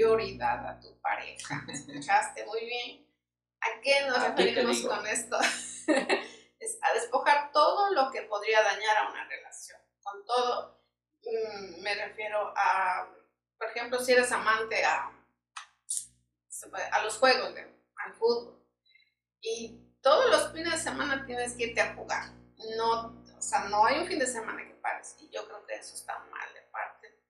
prioridad a tu pareja. ¿Escuchaste muy bien? ¿A qué nos referimos con esto? es a despojar todo lo que podría dañar a una relación. Con todo, mm, me refiero a, por ejemplo, si eres amante a, a los juegos, al fútbol, y todos los fines de semana tienes que irte a jugar. No, o sea, no hay un fin de semana que pares. Y yo creo que eso está mal de parte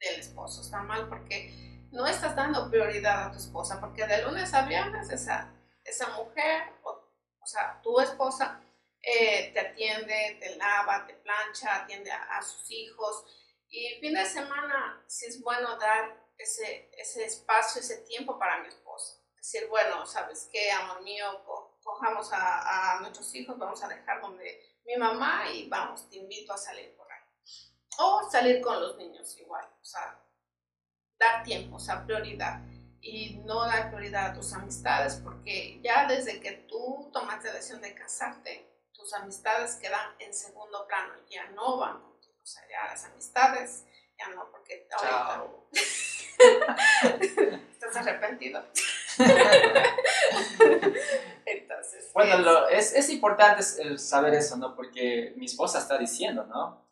del esposo. Está mal porque no estás dando prioridad a tu esposa, porque de lunes a viernes esa, esa mujer, o, sea, tu esposa, eh, te atiende, te lava, te plancha, atiende a, sus hijos. Y fin de semana, sí es bueno dar ese, ese espacio, ese tiempo para mi esposa. Decir, bueno, ¿sabes qué, amor mío? cojamos a, a, nuestros hijos, vamos a dejar donde mi mamá y vamos, te invito a salir por ahí. O salir con los niños igual, o sea, dar tiempo, o sea, prioridad. Y no dar prioridad a tus amistades, porque ya desde que tú tomaste la decisión de casarte, tus amistades quedan en segundo plano, ya no van contigo. O sea, ya las amistades, ya no, porque ahorita estás arrepentido. Entonces, bueno, es, es, importante saber eso, ¿no? Porque mi esposa está diciendo, ¿no?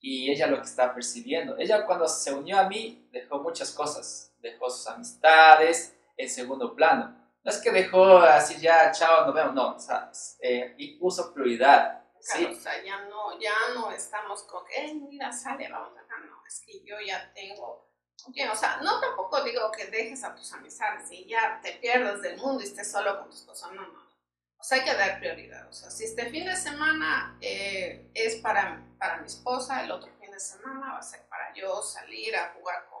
Y ella lo que está percibiendo. Ella cuando se unió a mí muchas cosas. Dejó sus amistades en segundo plano no es que dejó así ya, chao, nos vemos, no, o sea, eh, y puso prioridad. ¿sí? o sea, ya no, ya no estamos con que, mira, sale, vamos acá, no, es que yo ya tengo, o sea, no tampoco digo que dejes a tus amistades y ya te pierdas del mundo y estés solo con tus cosas, no, no. O sea, hay que dar prioridad. O sea, si este fin de semana eh, es para, para mi esposa, el otro fin de semana va a ser para yo salir a jugar con...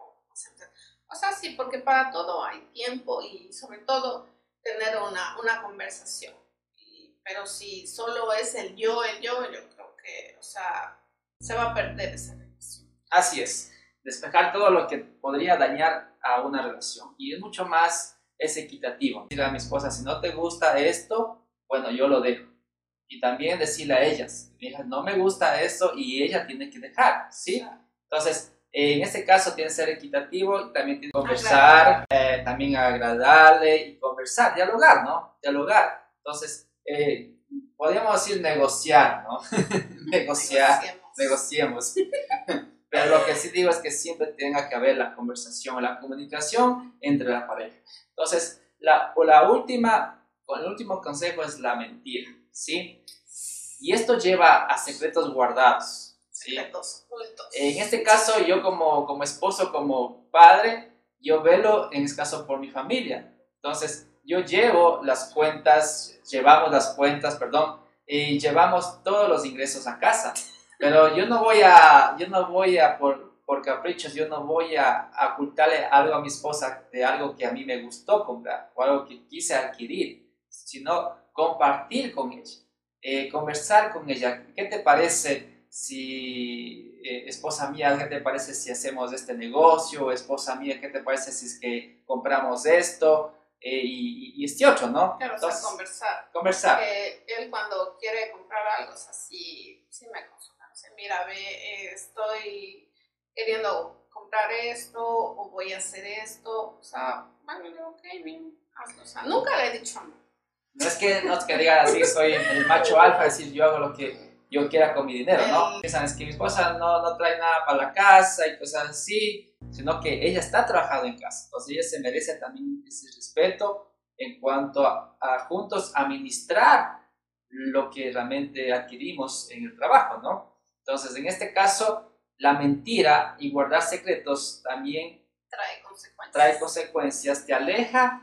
O sea, sí, porque para todo hay tiempo y sobre todo tener una, una conversación. pero si solo es el yo, el yo, yo creo que, o sea, se va a perder esa relación. Así es, despejar todo lo que podría dañar a una relación. Y es mucho más, es equitativo. Decirle a mi esposa, si no te gusta esto, bueno, yo lo dejo. Y también decirle a ellas, no me gusta esto y ella tiene que dejar, ¿sí? Entonces, en este caso tiene que ser equitativo y también tiene que conversar, eh, también agradarle y conversar, dialogar, ¿no? Dialogar. Entonces, eh, podríamos decir negociar, ¿no? negociar, negociemos. Pero lo que sí digo es que siempre tenga que haber la conversación, la comunicación entre la pareja. Entonces, la, la última, el último consejo es la mentira, ¿sí? Y esto lleva a secretos guardados. En este caso, yo como, como esposo, como padre, yo velo en este caso por mi familia. Entonces, yo llevo las cuentas, llevamos las cuentas, perdón, y llevamos todos los ingresos a casa. Pero yo no voy a, yo no voy a, por, por caprichos, yo no voy a, ocultarle algo a mi esposa de algo que a mí me gustó comprar o algo que quise adquirir, sino compartir con ella, eh, conversar con ella. ¿Qué te parece? Si, eh, esposa mía, ¿qué te parece si hacemos este negocio? Esposa mía, ¿qué te parece si es que compramos esto? Eh, y, este otro, ¿no? Claro, Entonces, conversar. Conversar. él cuando quiere comprar algo, es así, sí me consulta. Dice, mira, ve, eh, estoy queriendo comprar esto o voy a hacer esto. O sea, bueno, digo, ok, bien, hazlo. O sea, nunca le he dicho no. No es que, no es que diga así, soy el macho alfa, decir, yo hago lo que yo quiera con mi dinero, ¿no? Piensan, es que mi esposa no, no trae nada para la casa y cosas así, sino que ella está trabajando en casa. Entonces ella se merece también ese respeto en cuanto a, juntos administrar lo que realmente adquirimos en el trabajo, ¿no? Entonces, en este caso, la mentira y guardar secretos también trae consecuencias. Trae consecuencias, te aleja